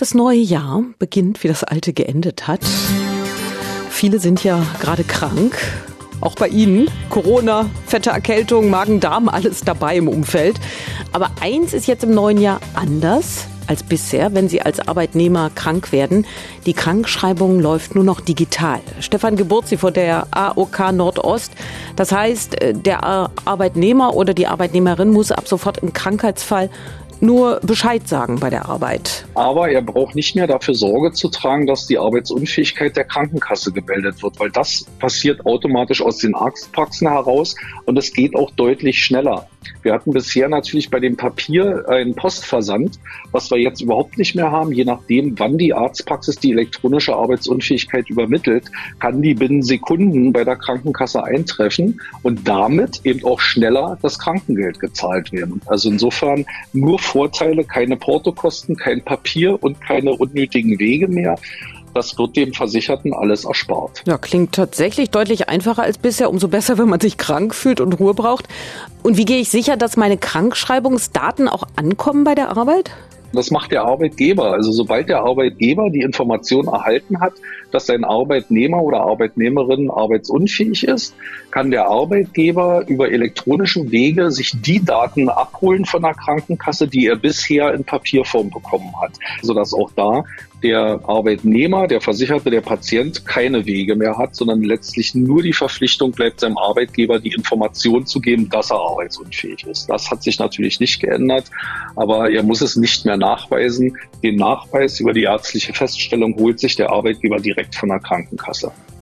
Das neue Jahr beginnt, wie das alte geendet hat. Viele sind ja gerade krank. Auch bei Ihnen. Corona, fette Erkältung, Magen-Darm, alles dabei im Umfeld. Aber eins ist jetzt im neuen Jahr anders als bisher, wenn Sie als Arbeitnehmer krank werden. Die Krankschreibung läuft nur noch digital. Stefan Geburtzi von der AOK Nordost. Das heißt, äh, der Arbeitnehmer oder die Arbeitnehmerin muss ab sofort im Krankheitsfall nur Bescheid sagen bei der Arbeit. Aber er braucht nicht mehr dafür Sorge zu tragen, dass die Arbeitsunfähigkeit der Krankenkasse gemeldet wird, weil das passiert automatisch aus den Arztpraxen heraus und es geht auch deutlich schneller. Wir hatten bisher natürlich bei dem Papier einen Postversand, was wir jetzt überhaupt nicht mehr haben. Je nachdem, wann die Arztpraxis die elektronische Arbeitsunfähigkeit übermittelt, kann die binnen Sekunden bei der Krankenkasse eintreffen und damit eben auch schneller das Krankengeld gezahlt werden. Also insofern nur Vorteile, keine Portokosten, kein Papier und keine unnötigen Wege mehr. Das wird dem Versicherten alles erspart. Ja, klingt tatsächlich deutlich einfacher als bisher. Umso besser, wenn man sich krank fühlt und Ruhe braucht. Und wie gehe ich sicher, dass meine Krankschreibungsdaten auch ankommen bei der Arbeit? Das macht der Arbeitgeber. Also sobald der Arbeitgeber die Information erhalten hat, dass sein Arbeitnehmer oder Arbeitnehmerin arbeitsunfähig ist, kann der Arbeitgeber über elektronische Wege sich die Daten abholen von der Krankenkasse, die er bisher in Papierform bekommen hat, sodass auch da der Arbeitnehmer, der Versicherte, der Patient keine Wege mehr hat, sondern letztlich nur die Verpflichtung bleibt, seinem Arbeitgeber die Information zu geben, dass er arbeitsunfähig ist. Das hat sich natürlich nicht geändert, aber er muss es nicht mehr nachweisen. Den Nachweis über die ärztliche Feststellung holt sich der Arbeitgeber direkt von der Krankenkasse.